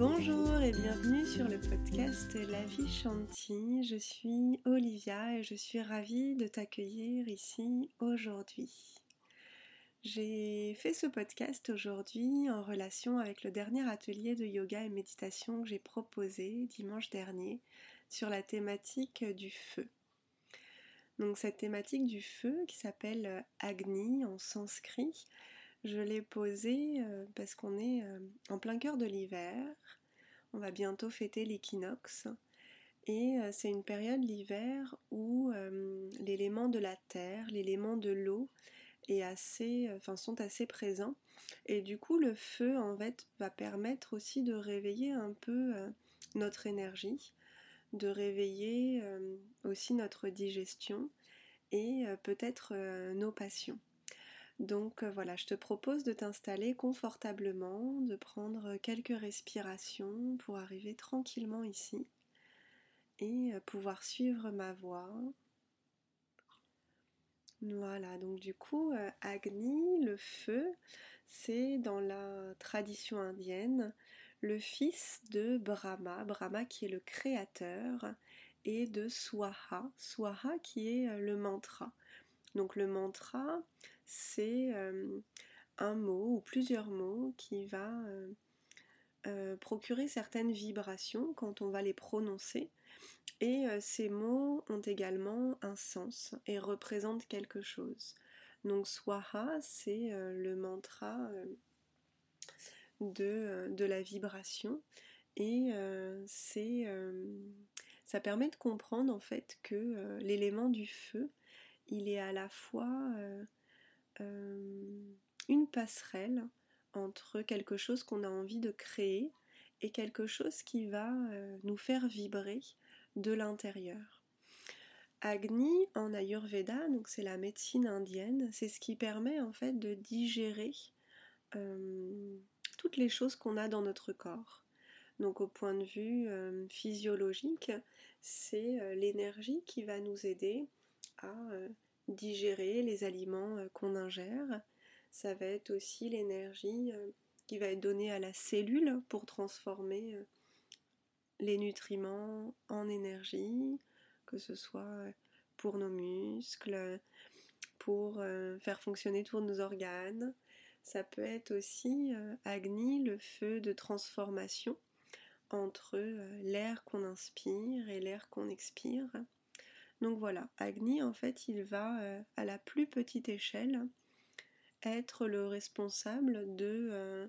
Bonjour et bienvenue sur le podcast La vie Chanty. Je suis Olivia et je suis ravie de t'accueillir ici aujourd'hui. J'ai fait ce podcast aujourd'hui en relation avec le dernier atelier de yoga et méditation que j'ai proposé dimanche dernier sur la thématique du feu. Donc cette thématique du feu qui s'appelle Agni en sanskrit, je l'ai posée euh, parce qu'on est euh, en plein cœur de l'hiver. On va bientôt fêter l'équinoxe. Et euh, c'est une période l'hiver où l'élément de la terre, l'élément de l'eau est assez, enfin, sont assez présents. Et du coup, le feu, en fait, va permettre aussi de réveiller un peu notre énergie, de réveiller aussi notre digestion et peut-être nos passions. Donc euh, voilà, je te propose de t'installer confortablement, de prendre quelques respirations pour arriver tranquillement ici et euh, pouvoir suivre ma voix. Voilà, donc du coup, euh, Agni, le feu, c'est dans la tradition indienne le fils de Brahma, Brahma qui est le créateur, et de Swaha, Swaha qui est le mantra. Donc le mantra, c'est euh, un mot ou plusieurs mots qui va euh, euh, procurer certaines vibrations quand on va les prononcer. Et ces mots ont également un sens et représentent quelque chose. Donc Swaha, c'est le mantra de, de, la vibration et c'est ça permet de comprendre en fait que l'élément du feu il est à la fois euh, euh, une passerelle entre quelque chose qu'on a envie de créer et quelque chose qui va euh, nous faire vibrer de l'intérieur. Agni en Ayurveda, donc c'est la médecine indienne, c'est ce qui permet en fait de digérer toutes les choses qu'on a dans notre corps. Donc au point de vue physiologique, c'est l'énergie qui va nous aider à digérer les aliments euh, qu'on ingère. Ça va être aussi l'énergie euh, qui va être donnée à la cellule pour transformer les nutriments en énergie, que ce soit pour nos muscles, pour faire fonctionner tous nos organes. Ça peut être aussi Agni, le feu de transformation entre l'air qu'on inspire et l'air qu'on expire. Donc voilà, Agni, en fait, il va euh, à la plus petite échelle être le responsable de, euh,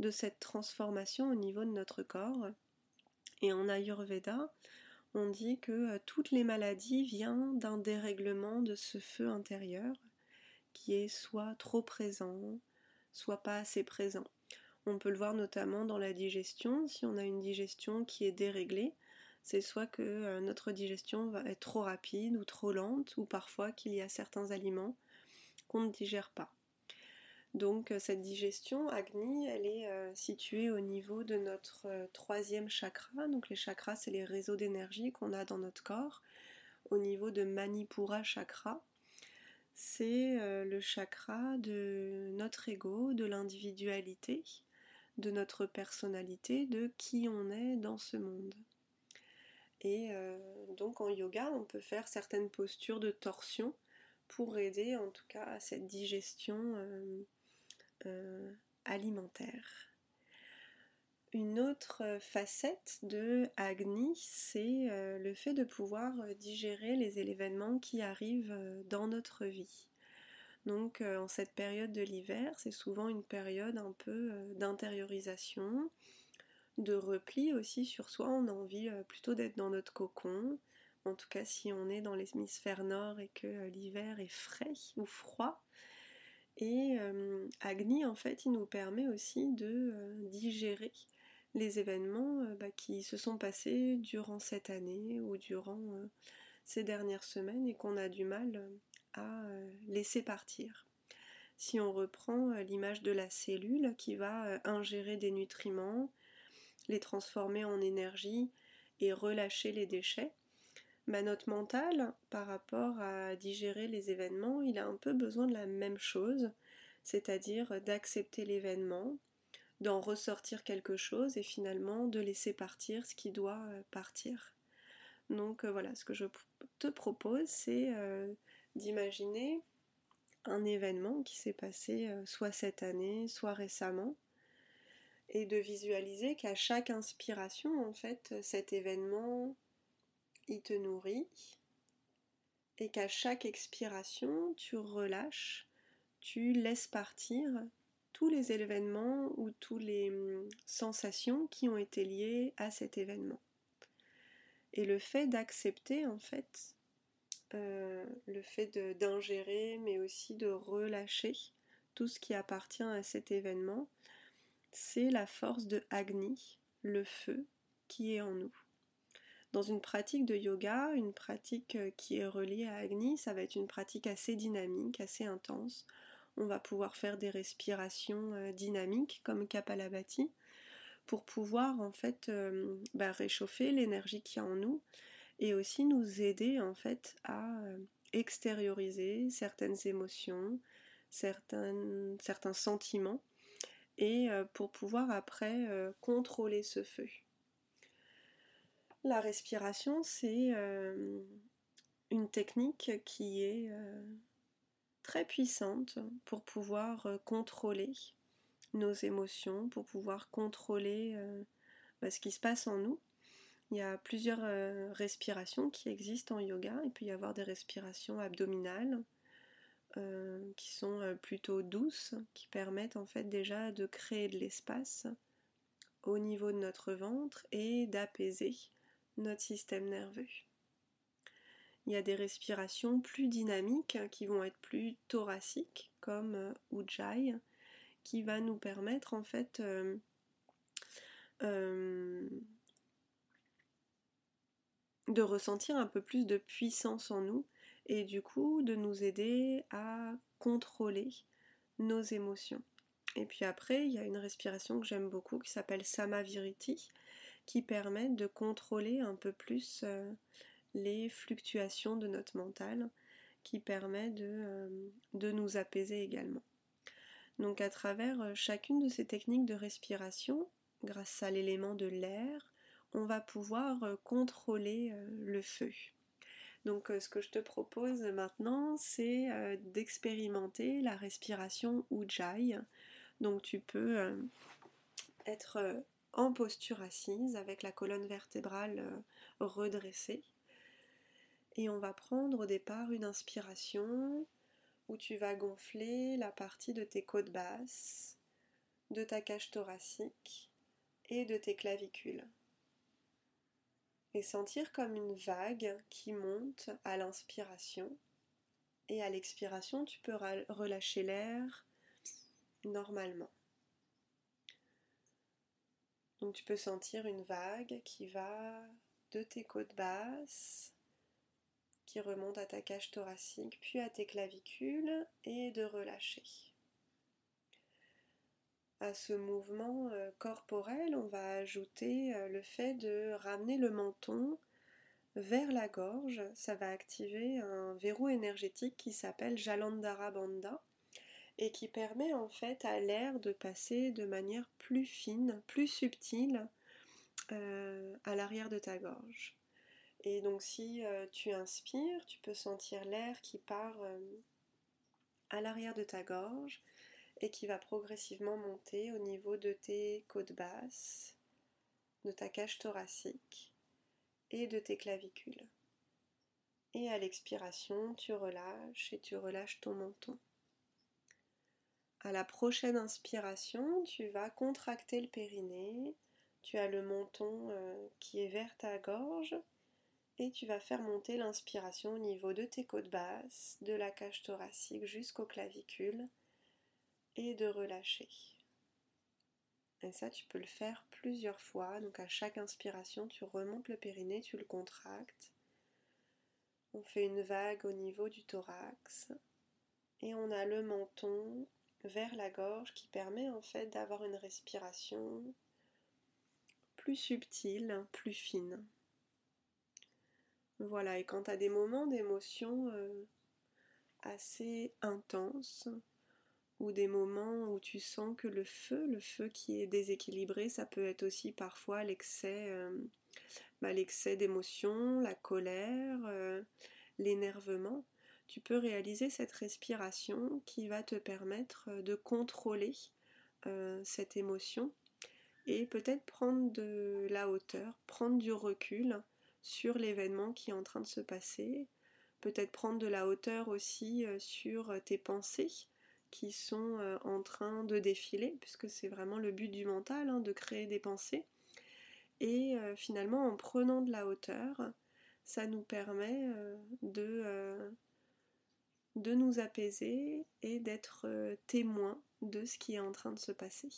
de cette transformation au niveau de notre corps. Et en Ayurveda, on dit que euh, toutes les maladies viennent d'un dérèglement de ce feu intérieur qui est soit trop présent, soit pas assez présent. On peut le voir notamment dans la digestion, si on a une digestion qui est déréglée, c'est soit que euh, notre digestion va être trop rapide ou trop lente, ou parfois qu'il y a certains aliments qu'on ne digère pas. Donc euh, cette digestion, Agni, elle est euh, située au niveau de notre troisième chakra. Donc les chakras, c'est les réseaux d'énergie qu'on a dans notre corps. Au niveau de Manipura chakra, c'est le chakra de notre ego, de l'individualité, de notre personnalité, de qui on est dans ce monde. Et euh, donc en yoga, on peut faire certaines postures de torsion pour aider en tout cas à cette digestion euh, euh, alimentaire. Une autre facette de Agni, c'est le fait de pouvoir digérer les événements qui arrivent dans notre vie. Donc en cette période de l'hiver, c'est souvent une période un peu d'intériorisation, de repli aussi sur soi. On a envie euh, plutôt d'être dans notre cocon. En tout cas, si on est dans l'hémisphère nord et que euh, l'hiver est frais ou froid. Et euh, Agni, en fait, il nous permet aussi de digérer les événements bah, qui se sont passés durant cette année ou durant ces dernières semaines et qu'on a du mal à laisser partir. Si on reprend l'image de la cellule qui va ingérer des nutriments, les transformer en énergie et relâcher les déchets, ma note mentale, par rapport à digérer les événements, il a un peu besoin de la même chose, c'est-à-dire d'accepter l'événement, d'en ressortir quelque chose et finalement de laisser partir ce qui doit partir. Donc voilà, ce que je te propose, c'est d'imaginer un événement qui s'est passé soit cette année, soit récemment, et de visualiser qu'à chaque inspiration, en fait, cet événement, il te nourrit, et qu'à chaque expiration, tu relâches, tu laisses partir tous les événements ou toutes les hum, sensations qui ont été liées à cet événement. Et le fait d'accepter, en fait, euh, le fait d'ingérer, mais aussi de relâcher tout ce qui appartient à cet événement, c'est la force de Agni, le feu qui est en nous. Dans une pratique de yoga, une pratique euh, qui est reliée à Agni, ça va être une pratique assez dynamique, assez intense. On va pouvoir faire des respirations euh, dynamiques comme Kapalabhati pour pouvoir en fait euh, bah, réchauffer l'énergie qui y a en nous et aussi nous aider en fait à extérioriser certaines émotions, certains sentiments et pour pouvoir après contrôler ce feu. La respiration, c'est euh, une technique qui est euh, très puissante pour pouvoir euh, contrôler nos émotions, pour pouvoir contrôler bah, ce qui se passe en nous. Il y a plusieurs respirations qui existent en yoga. Il peut y avoir des respirations abdominales qui sont plutôt douces, qui permettent en fait déjà de créer de l'espace au niveau de notre ventre et d'apaiser notre système nerveux. Il y a des respirations plus dynamiques qui vont être plus thoraciques, comme euh, Ujjayi, qui va nous permettre en fait euh, euh, de ressentir un peu plus de puissance en nous et du coup de nous aider à contrôler nos émotions. Et puis après, il y a une respiration que j'aime beaucoup qui s'appelle Samaviriti, qui permettent de contrôler un peu plus euh, les fluctuations de notre mental, qui permet de, euh, de nous apaiser également. Donc à travers euh, chacune de ces techniques de respiration, grâce à l'élément de l'air, on va pouvoir contrôler le feu. Donc ce que je te propose maintenant, c'est d'expérimenter la respiration Ujjayi. Donc tu peux être en posture assise avec la colonne vertébrale euh, redressée. Et on va prendre au départ une inspiration où tu vas gonfler la partie de tes côtes basses, de ta cage thoracique et de tes clavicules. Et sentir comme une vague qui monte à l'inspiration. Et à l'expiration, tu peux relâcher l'air normalement. Donc tu peux sentir une vague qui va de tes côtes basses, qui remonte à ta cage thoracique, puis à tes clavicules, et de relâcher. À ce mouvement euh, corporel, on va ajouter euh, le fait de ramener le menton vers la gorge. Ça va activer un verrou énergétique qui s'appelle Jalandhara Bandha et qui permet en fait à l'air de passer de manière plus fine, plus subtile euh, à l'arrière de ta gorge. Et donc si tu inspires, tu peux sentir l'air qui part à l'arrière de ta gorge et qui va progressivement monter au niveau de tes côtes basses, de ta cage thoracique et de tes clavicules. Et à l'expiration, tu relâches et tu relâches ton menton. À la prochaine inspiration, tu vas contracter le périnée, tu as le menton euh, qui est vers ta gorge et tu vas faire monter l'inspiration au niveau de tes côtes basses, de la cage thoracique jusqu'aux clavicules et de relâcher. Et ça, tu peux le faire plusieurs fois. Donc à chaque inspiration, tu remontes le périnée, tu le contractes. On fait une vague au niveau du thorax. Et on a le menton vers la gorge qui permet en fait d'avoir une respiration plus subtile, plus fine. Voilà, et quand tu as des moments d'émotion euh, assez intenses, ou des moments où tu sens que le feu, le feu qui est déséquilibré, ça peut être aussi parfois l'excès euh, bah, l'excès d'émotion, la colère, euh, l'énervement. Tu peux réaliser cette respiration qui va te permettre de contrôler cette émotion et peut-être prendre de la hauteur, prendre du recul sur l'événement qui est en train de se passer, peut-être prendre de la hauteur aussi sur tes pensées qui sont euh, en train de défiler, puisque c'est vraiment le but du mental, hein, de créer des pensées. Et euh, finalement, en prenant de la hauteur, ça nous permet euh, de, nous apaiser et d'être témoin de ce qui est en train de se passer.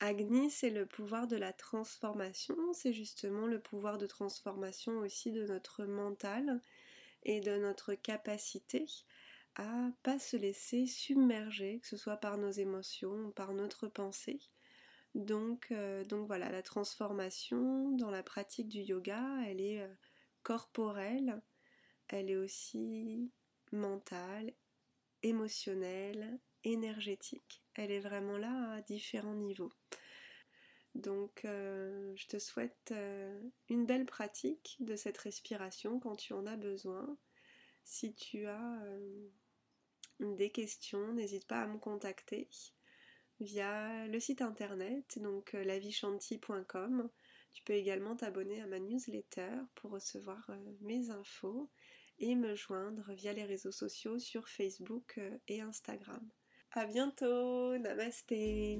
Agni, c'est le pouvoir de la transformation, c'est justement le pouvoir de transformation aussi de notre mental et de notre capacité à pas se laisser submerger, que ce soit par nos émotions ou par notre pensée. Donc, euh, donc voilà, la transformation dans la pratique du yoga, elle est euh, corporelle, elle est aussi mentale, émotionnelle, énergétique. Elle est vraiment là à différents niveaux. Donc euh, je te souhaite une belle pratique de cette respiration quand tu en as besoin. Si tu as des questions, n'hésite pas à me contacter via le site internet, donc euh, lavichanti.com. Tu peux également t'abonner à ma newsletter pour recevoir euh, mes infos et me joindre via les réseaux sociaux sur Facebook euh, et Instagram. A bientôt, namasté